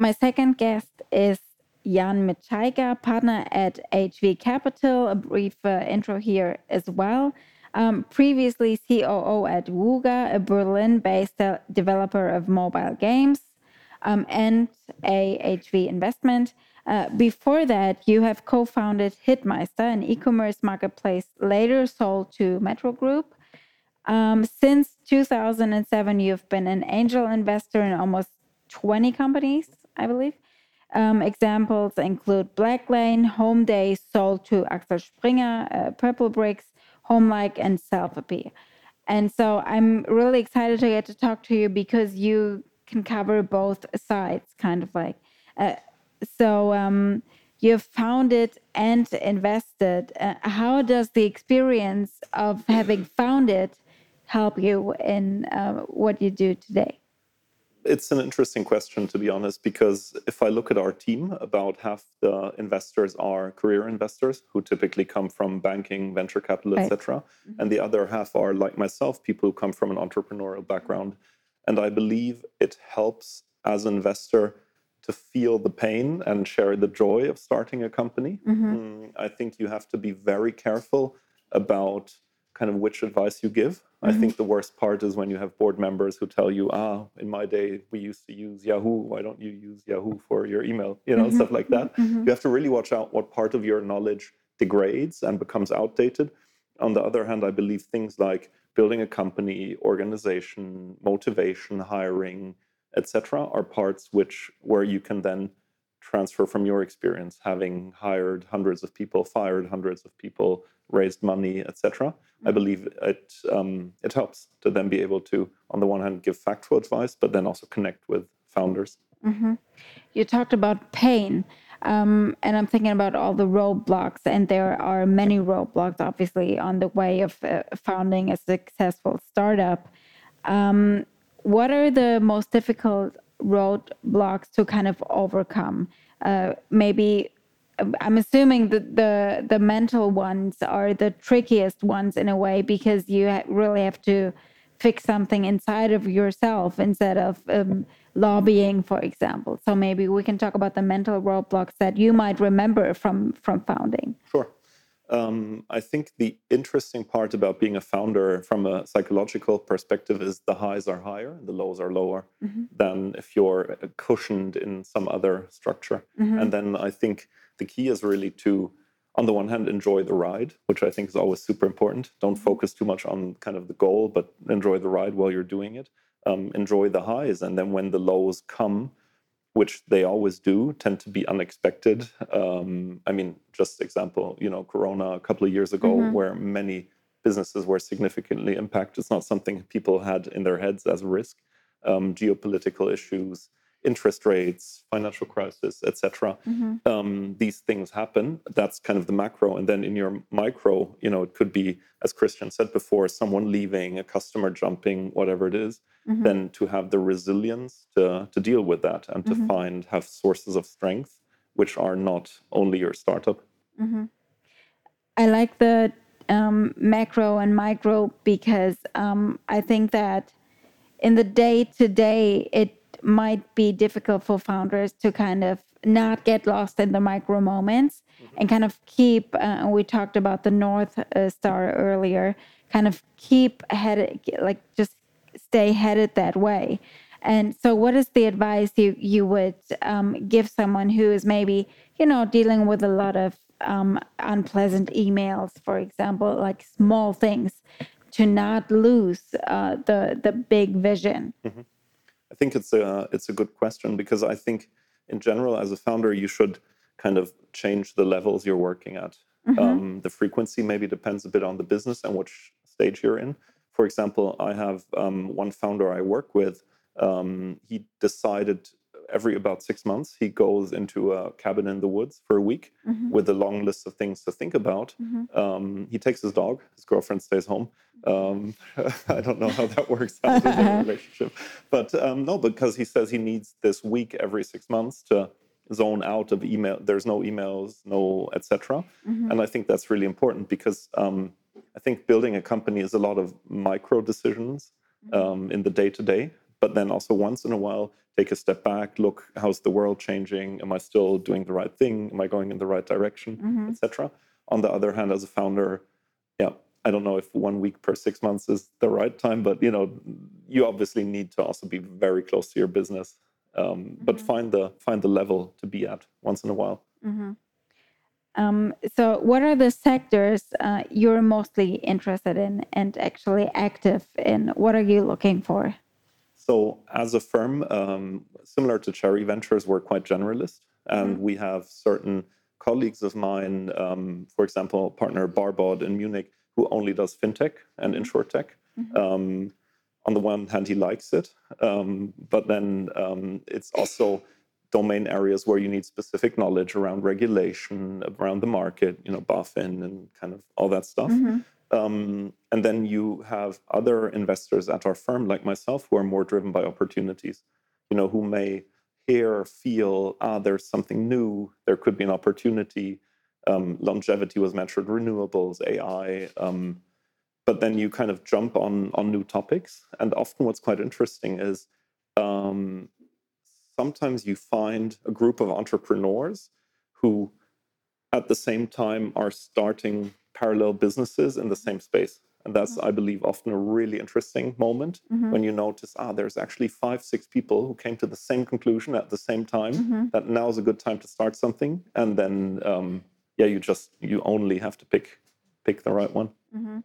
My second guest is Jan Miczaika, partner at HV Capital. A brief uh, intro here as well. Um, previously COO at Wooga, a Berlin-based developer of mobile games, um, and AHV investment. Uh, before that, you have co-founded Hitmeister, an e-commerce marketplace later sold to Metro Group. Um, since 2007, you've been an angel investor in almost 20 companies. I believe. Um, examples include Blacklane, Homeday, sold to Axel Springer, uh, Purplebricks, Homelike, and Selfie. And so I'm really excited to get to talk to you because you can cover both sides, kind of like. Uh, so um, you've founded and invested. Uh, how does the experience of having founded it help you in uh, what you do today? It's an interesting question, to be honest, because if I look at our team, about half the investors are career investors who typically come from banking, venture capital, right. etc., mm-hmm. and the other half are like myself, people who come from an entrepreneurial background. And I believe it helps as an investor to feel the pain and share the joy of starting a company. Mm-hmm. Mm, I think you have to be very careful about kind of which advice you give. Mm-hmm. I think the worst part is when you have board members who tell you, ah, in my day we used to use Yahoo. Why don't you use Yahoo for your email? You know, mm-hmm. stuff like that. Mm-hmm. You have to really watch out what part of your knowledge degrades and becomes outdated. On the other hand, I believe things like building a company, organization, motivation, hiring, etc., are parts which where you can then transfer from your experience, having hired hundreds of people, fired hundreds of people, raised money, etc. I mm-hmm. believe it um, it helps to then be able to, on the one hand, give factual advice, but then also connect with founders. Mm-hmm. You talked about pain, um, and I'm thinking about all the roadblocks, and there are many roadblocks, obviously, on the way of uh, founding a successful startup. Um, what are the most difficult roadblocks to kind of overcome? Uh, maybe I'm assuming that the the mental ones are the trickiest ones in a way because you really have to fix something inside of yourself instead of um, lobbying, for example. So maybe we can talk about the mental roadblocks that you might remember from from founding. Sure. Um, I think the interesting part about being a founder from a psychological perspective is the highs are higher, and the lows are lower mm-hmm. than if you're cushioned in some other structure. Mm-hmm. And then I think the key is really to on the one hand enjoy the ride which i think is always super important don't mm-hmm. focus too much on kind of the goal but enjoy the ride while you're doing it um, enjoy the highs and then when the lows come which they always do tend to be unexpected. Um, i mean just example you know corona a couple of years ago mm-hmm. where many businesses were significantly impacted. It's not something people had in their heads as a risk. Um, geopolitical issues interest rates, financial crisis, etc. Mm-hmm. Um, these things happen. That's kind of the macro, and then in your micro, you know, it could be, as Christian said before, someone leaving, a customer jumping, whatever it is. Mm-hmm. Then to have the resilience to to deal with that and to mm-hmm. find have sources of strength which are not only your startup. Mm-hmm. I like the um, macro and micro because um, I think that in the day to day, it might be difficult for founders to kind of not get lost in the micro moments mm-hmm. and kind of keep uh, we talked about the north uh, star earlier kind of keep headed like just stay headed that way and so what is the advice you you would um, give someone who is maybe you know dealing with a lot of um, unpleasant emails for example like small things to not lose uh, the the big vision mm-hmm. I think it's a it's a good question because I think in general as a founder you should kind of change the levels you're working at. Mm-hmm. Um, the frequency maybe depends a bit on the business and which stage you're in. For example, I have um, one founder I work with. Um, he decided every about six months, he goes into a cabin in the woods for a week mm-hmm. with a long list of things to think about. Mm-hmm. Um, he takes his dog. His girlfriend stays home. Um, I don't know how that works out in their relationship, but um, no, because he says he needs this week every six months to zone out of email. There's no emails, no etc. Mm-hmm. And I think that's really important because um, I think building a company is a lot of micro decisions mm-hmm. um, in the day to day but then also once in a while take a step back look how's the world changing? Am i still doing the right thing? Am i going in the right direction? Mm-hmm. etc on the other hand as a founder yeah i don't know if one week per six months is the right time but you know you obviously need to also be very close to your business um, mm-hmm. but find the find the level to be at once in a while. Mm-hmm. um, so what are the sectors uh, you're mostly interested in and actually active in? What are you looking for so, as a firm, um, similar to Cherry Ventures, we're quite generalist, and mm-hmm. we have certain colleagues of mine, um, for example, partner Barbod in Munich, who only does fintech and insurtech. Mm-hmm. Um, on the one hand, he likes it, um, but then um, it's also domain areas where you need specific knowledge around regulation, around the market, you know, BaFin and kind of all that stuff. Mm-hmm. Um, and then you have other investors at our firm, like myself, who are more driven by opportunities, you know, who may hear, feel, ah, there's something new, there could be an opportunity. Um, longevity was mentioned, renewables, AI. Um, but then you kind of jump on on new topics. And often what's quite interesting is um, sometimes you find a group of entrepreneurs who at the same time are starting parallel businesses in the same space. And that's, mm-hmm. I believe, often a really interesting moment mm-hmm. when you notice, ah, there's actually five, six people who came to the same conclusion at the same time. Mm-hmm. That now is a good time to start something, and then, um, yeah, you just you only have to pick pick the right one. Mm-hmm.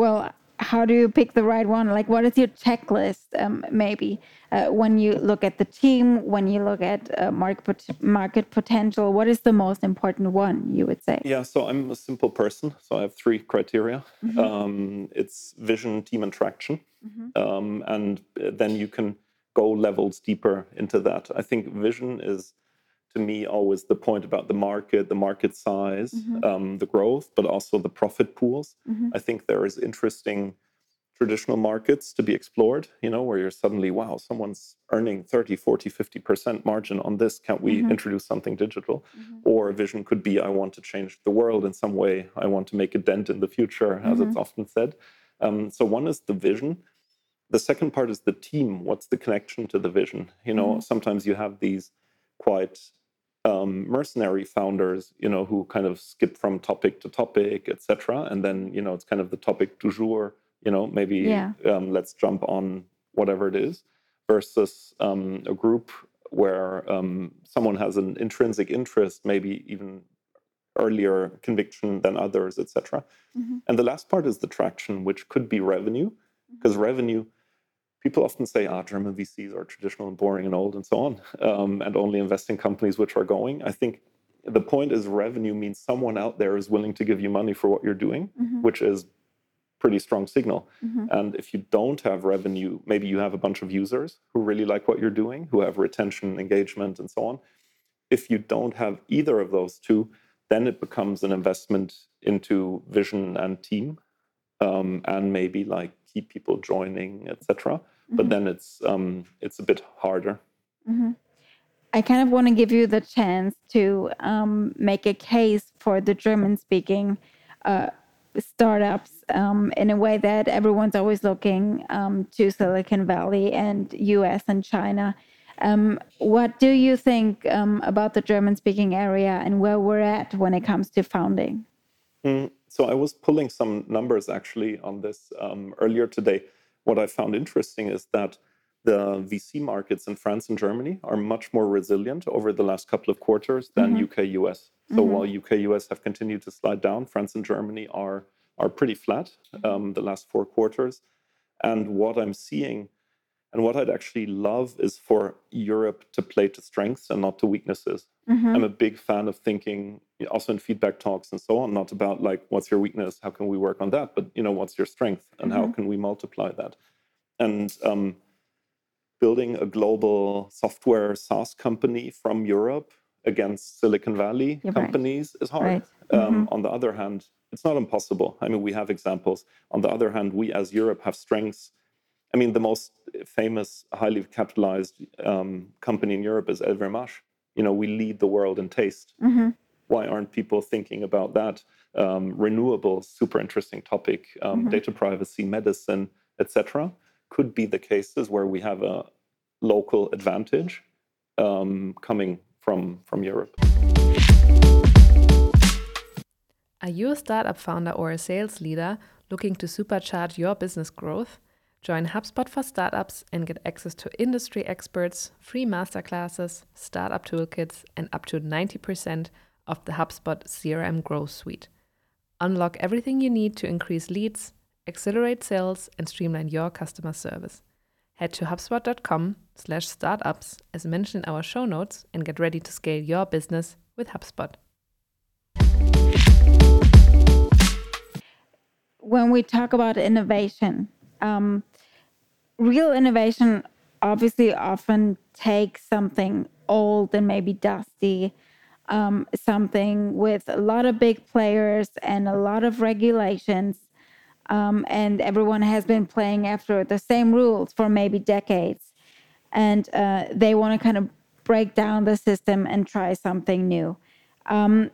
Well, how do you pick the right one? Like, what is your checklist? Um, maybe uh, when you look at the team, when you look at uh, market market potential, what is the most important one you would say? Yeah, so I'm a simple person, so I have three criteria. Mm-hmm. Um, it's vision, team, and traction, mm-hmm. um, and then you can go levels deeper into that. I think vision is to me always the point about the market, the market size, mm-hmm. um, the growth, but also the profit pools. Mm-hmm. I think there is interesting traditional markets to be explored, you know, where you're suddenly, wow, someone's earning 30, 40, 50% margin on this. Can't we mm-hmm. introduce something digital? Mm-hmm. Or a vision could be, I want to change the world in some way. I want to make a dent in the future, as it's mm-hmm. often said. Um, so one is the vision. The second part is the team. What's the connection to the vision? You know, mm-hmm. sometimes you have these quite um, mercenary founders, you know, who kind of skip from topic to topic, etc. And then, you know, it's kind of the topic du jour. You know, maybe yeah. um, let's jump on whatever it is, versus um, a group where um, someone has an intrinsic interest, maybe even earlier conviction than others, etc. Mm-hmm. And the last part is the traction, which could be revenue, because mm-hmm. revenue people often say, ah, German VCs are traditional and boring and old and so on, um, and only invest in companies which are going. I think the point is revenue means someone out there is willing to give you money for what you're doing, mm-hmm. which is pretty strong signal. Mm-hmm. And if you don't have revenue, maybe you have a bunch of users who really like what you're doing, who have retention, engagement, and so on. If you don't have either of those two, then it becomes an investment into vision and team, um, and maybe like keep people joining, etc. Mm-hmm. But then it's um, it's a bit harder. Mm-hmm. I kind of want to give you the chance to um, make a case for the German-speaking uh, startups um, in a way that everyone's always looking um, to Silicon Valley and U.S. and China. Um, what do you think um, about the German-speaking area and where we're at when it comes to founding? Mm, so I was pulling some numbers actually on this um, earlier today. What I found interesting is that the VC markets in France and Germany are much more resilient over the last couple of quarters than mm-hmm. UK US. So mm-hmm. while UK US have continued to slide down, France and Germany are are pretty flat um, the last four quarters. And what I'm seeing and what I'd actually love is for Europe to play to strengths and not to weaknesses. Mm-hmm. I'm a big fan of thinking, also in feedback talks and so on, not about like, what's your weakness? How can we work on that? But, you know, what's your strength and mm-hmm. how can we multiply that? And um, building a global software SaaS company from Europe against Silicon Valley You're companies right. is hard. Right. Um, mm-hmm. On the other hand, it's not impossible. I mean, we have examples. On the other hand, we as Europe have strengths. I mean, the most famous, highly capitalized um, company in Europe is LVMH. You know, we lead the world in taste. Mm-hmm. Why aren't people thinking about that? Um, renewables, super interesting topic. Um, mm-hmm. Data privacy, medicine, etc. Could be the cases where we have a local advantage um, coming from from Europe. Are you a startup founder or a sales leader looking to supercharge your business growth? Join HubSpot for Startups and get access to industry experts, free masterclasses, startup toolkits, and up to 90% of the HubSpot CRM Growth Suite. Unlock everything you need to increase leads, accelerate sales, and streamline your customer service. Head to hubspot.com slash startups as mentioned in our show notes and get ready to scale your business with HubSpot. when we talk about innovation, um, real innovation obviously often takes something old and maybe dusty, um, something with a lot of big players and a lot of regulations. Um, and everyone has been playing after the same rules for maybe decades. And uh, they want to kind of break down the system and try something new. Um,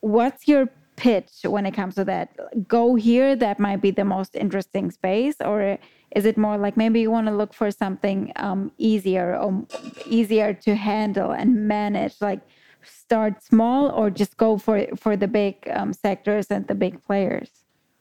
what's your pitch when it comes to that? Go here, that might be the most interesting space, or is it more like maybe you want to look for something um, easier or easier to handle and manage? Like start small, or just go for for the big um, sectors and the big players?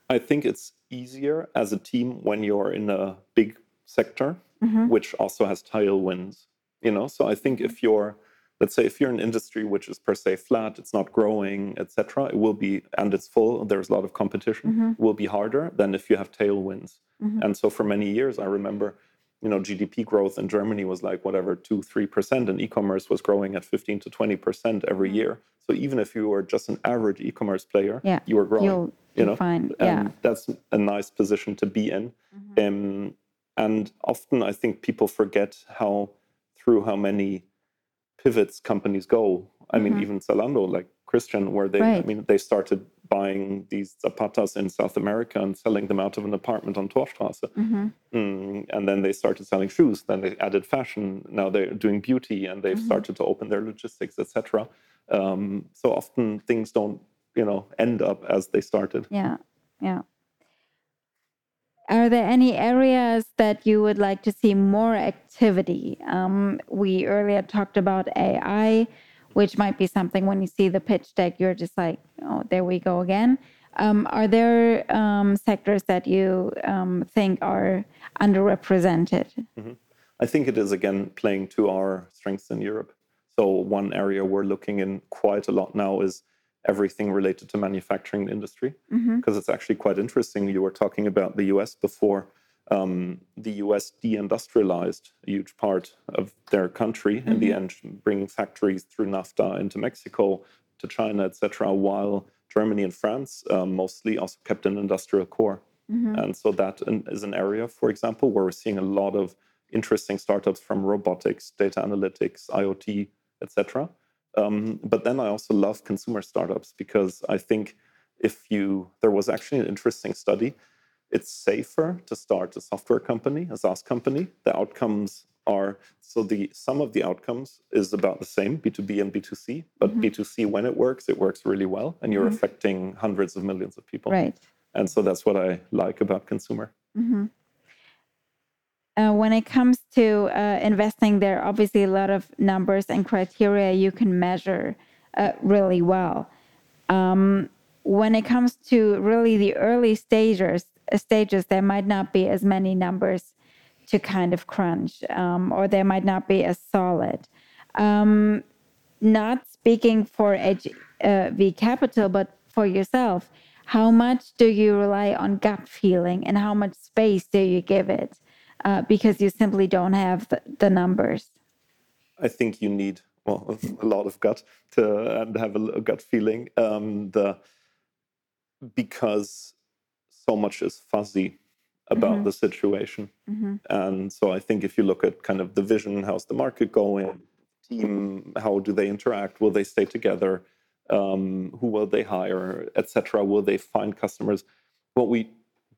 I think it's easier as a team when you're in a big sector, mm-hmm. which also has tailwinds. You know, so I think if you're let's say if you're an industry which is per se flat it's not growing etc it will be and it's full there's a lot of competition mm-hmm. will be harder than if you have tailwinds mm-hmm. and so for many years i remember you know gdp growth in germany was like whatever 2 3% and e-commerce was growing at 15 to 20% every mm-hmm. year so even if you were just an average e-commerce player yeah. you were growing You'll, you know fine. yeah that's a nice position to be in mm-hmm. um, and often i think people forget how through how many pivots companies go. I mm-hmm. mean, even Zalando, like Christian, where they, right. I mean, they started buying these zapatas in South America and selling them out of an apartment on Torstrasse. Mm-hmm. Mm, and then they started selling shoes. Then they added fashion. Now they're doing beauty, and they've mm-hmm. started to open their logistics, etc. Um, so often things don't, you know, end up as they started. Yeah, yeah. Are there any areas that you would like to see more activity? Um, we earlier talked about AI, which might be something when you see the pitch deck, you're just like, oh, there we go again. Um, are there um, sectors that you um, think are underrepresented? Mm-hmm. I think it is again playing to our strengths in Europe. So one area we're looking in quite a lot now is everything related to manufacturing industry because mm-hmm. it's actually quite interesting. You were talking about the US before. Um, the US deindustrialized a huge part of their country mm-hmm. in the mm-hmm. end, bringing factories through NAFTA into Mexico, to China, etc., while Germany and France um, mostly also kept an industrial core. Mm-hmm. And so that is an area, for example, where we're seeing a lot of interesting startups from robotics, data analytics, IoT, etc. Um, but then I also love consumer startups because I think if you, there was actually an interesting study. It's safer to start a software company, a SaaS company. The outcomes are so the some of the outcomes is about the same B2B and B2C, but mm-hmm. B2C when it works, it works really well, and you're mm-hmm. affecting hundreds of millions of people. Right. And so that's what I like about consumer. Mm-hmm. Uh, when it comes to uh, investing, there are obviously a lot of numbers and criteria you can measure uh, really well. Um, when it comes to really the early stages, stages, there might not be as many numbers to kind of crunch, um, or they might not be as solid. Um, not speaking for HV uh, Capital, but for yourself, how much do you rely on gut feeling, and how much space do you give it? uh, because you simply don't have the, numbers? I think you need well a lot of gut to and have a, a gut feeling. Um, the because so much is fuzzy. about Mhm. the situation. hmm And so I think if you look at kind of the vision, how's the market going, team, how do they interact? Will they stay together? Um, who will they hire, etc. Will they find customers? What we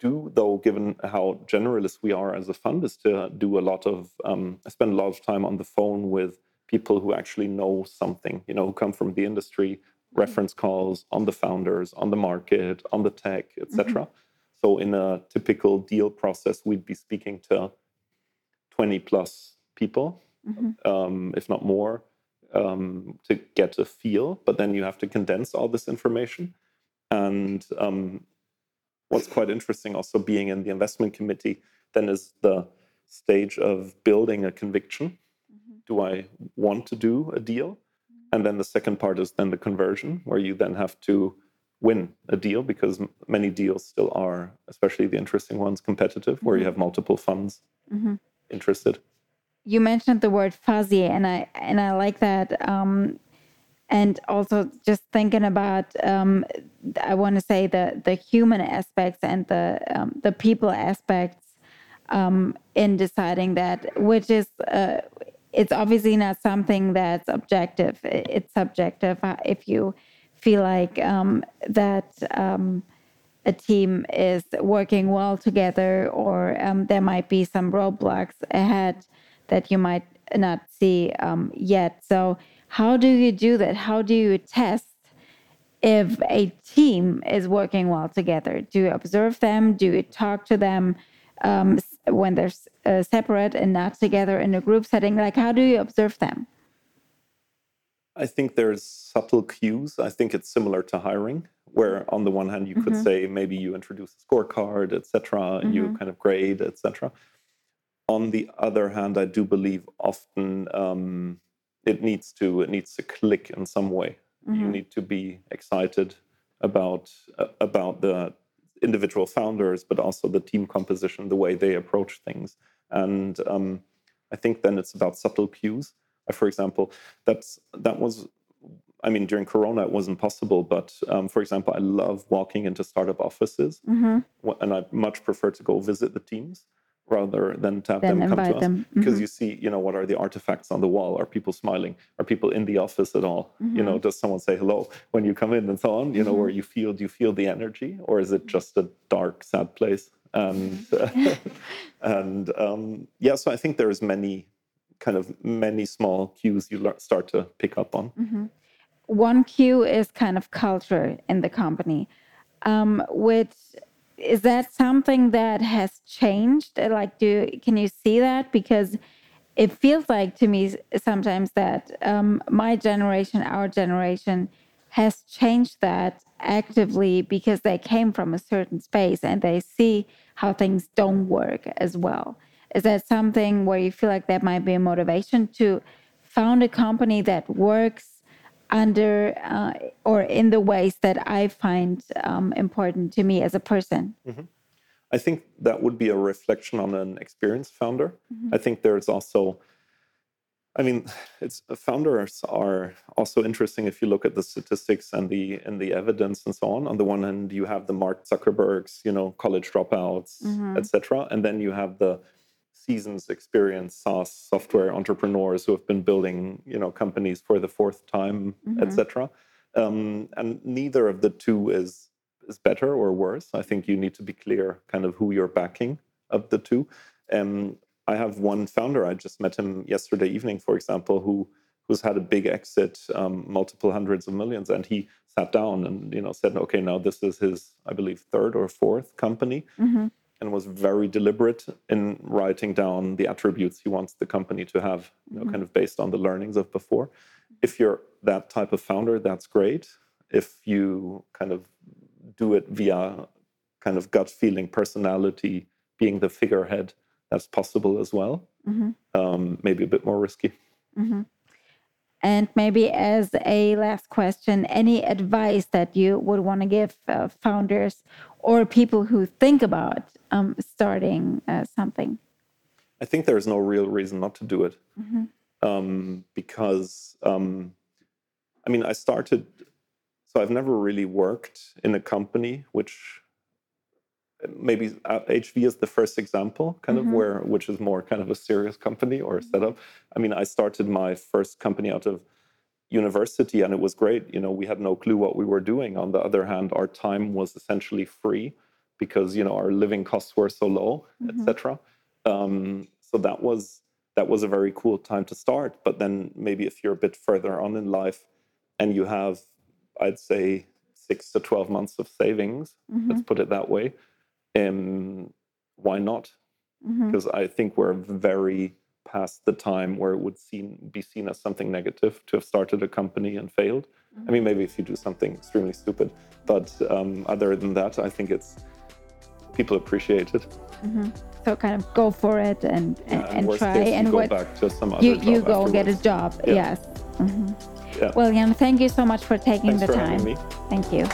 do, though, given how generalist we are as a fund, is to do a lot of. Um, I spend a lot of time on the phone with people who actually know something. You know, who come from the industry, reference calls on the founders, on the market, on the tech, etc. So in a typical deal process, we'd be speaking to 20 plus people, hmm um, if not more, um, to get a feel. But then you have to condense all this information. And um, what's quite interesting also being in the investment committee then is the stage of building a conviction. Do I want to do a deal? And then the second part is then the conversion, where you then have to win a deal because m- many deals still are, especially the interesting ones, competitive, where you Mhm. have multiple funds hmm interested. You mentioned the word fuzzy, and I and I like that. Um, and also just thinking about, um, I want to say the the human aspects and the um, the people aspects um, in deciding that, which is. Uh, it's obviously not something that's objective. It's subjective. Uh, If you feel like um, that um, a team is working well together, or um, there might be some roadblocks ahead that you might not see um, yet. So, how do you do that? How do you test if a team is working well together? Do you observe them? Do you talk to them um, when they're uh, separate and not together in a group setting? Like, how do you observe them? I think there's subtle cues. I think it's similar to hiring, where on the one hand you could Mhm. say maybe you introduce a scorecard, etc. And you kind of grade, etc. On the other hand, I do believe often um, it needs to it needs to click in some way. You Mhm. need to be excited about uh, about the individual founders, but also the team composition, the way they approach things. And um, I think then it's about subtle cues. Uh, for example, that's that was. I mean, during Corona, it wasn't possible. But um, for example, I love walking into startup offices, Mhm. and I much prefer to go visit the teams rather than to have Then them come to us them. because Mhm. you see, you know, what are the artifacts on the wall? Are people smiling? Are people in the office at all? You know, does someone say hello when you come in and so on? You know, where you feel, do you feel the energy, or is it just a dark, sad place? And and um, yeah, so I think there's many kind of many small cues you start to pick up on. one cue is kind of culture in the company. Um, which is that something that has changed? Like do can you see that? Because it feels like to me sometimes that um, my generation our generation has changed that actively because they came from a certain space and they see how things don't work as well is that something where you feel like that might be a motivation to found a company that works under uh, or in the ways that I find um, important to me as a person. I think that would be a reflection on an experienced founder. I think there's also, I mean, it's founders are also interesting if you look at the statistics and the and the evidence and so on. On the one hand, you have the Mark Zuckerbergs, you know, college dropouts, etc., and then you have the seasons experienced SaaS software entrepreneurs who have been building, you know, companies for the fourth time, etc. Um, and neither of the two is is better or worse. I think you need to be clear kind of who you're backing of the two. Um, I have one founder. I just met him yesterday evening, for example, who who's had a big exit, um, multiple hundreds of millions, and he sat down and you know said, "Okay, now this is his, I believe, third or fourth company." And was very deliberate in writing down the attributes he wants the company to have, you know, kind of based on the learnings of before. If you're that type of founder, that's great. If you kind of do it via kind of gut feeling, personality, being the figurehead, that's possible as well. Um, maybe a bit more risky. And maybe as a last question, any advice that you would want to give uh, founders or people who think about um, starting uh, something? I think there's no real reason not to do it um, because, um, I mean, I started, so I've never really worked in a company which maybe HV is the first example, kind mm-hmm. of where, which is more kind of a serious company or a setup. I mean, I started my first company out of university and it was great. You know, we had no clue what we were doing. On the other hand, our time was essentially free because you know our living costs were so low, mm-hmm. etc. Um, so that was that was a very cool time to start. But then maybe if you're a bit further on in life and you have, I'd say, six to twelve months of savings, mm-hmm. let's put it that way um, why not? Because mm-hmm. I think we're very past the time where it would seem, be seen as something negative to have started a company and failed. Mm-hmm. I mean, maybe if you do something extremely stupid, but um, other than that, I think it's people appreciate it. Mm-hmm. So kind of go for it and and, yeah, and, and try and go what back to some other you you go afterwards. get a job. Yeah. Yes. Mm-hmm. Yeah. Well, Jan, thank you so much for taking Thanks the for time. me. Thank you.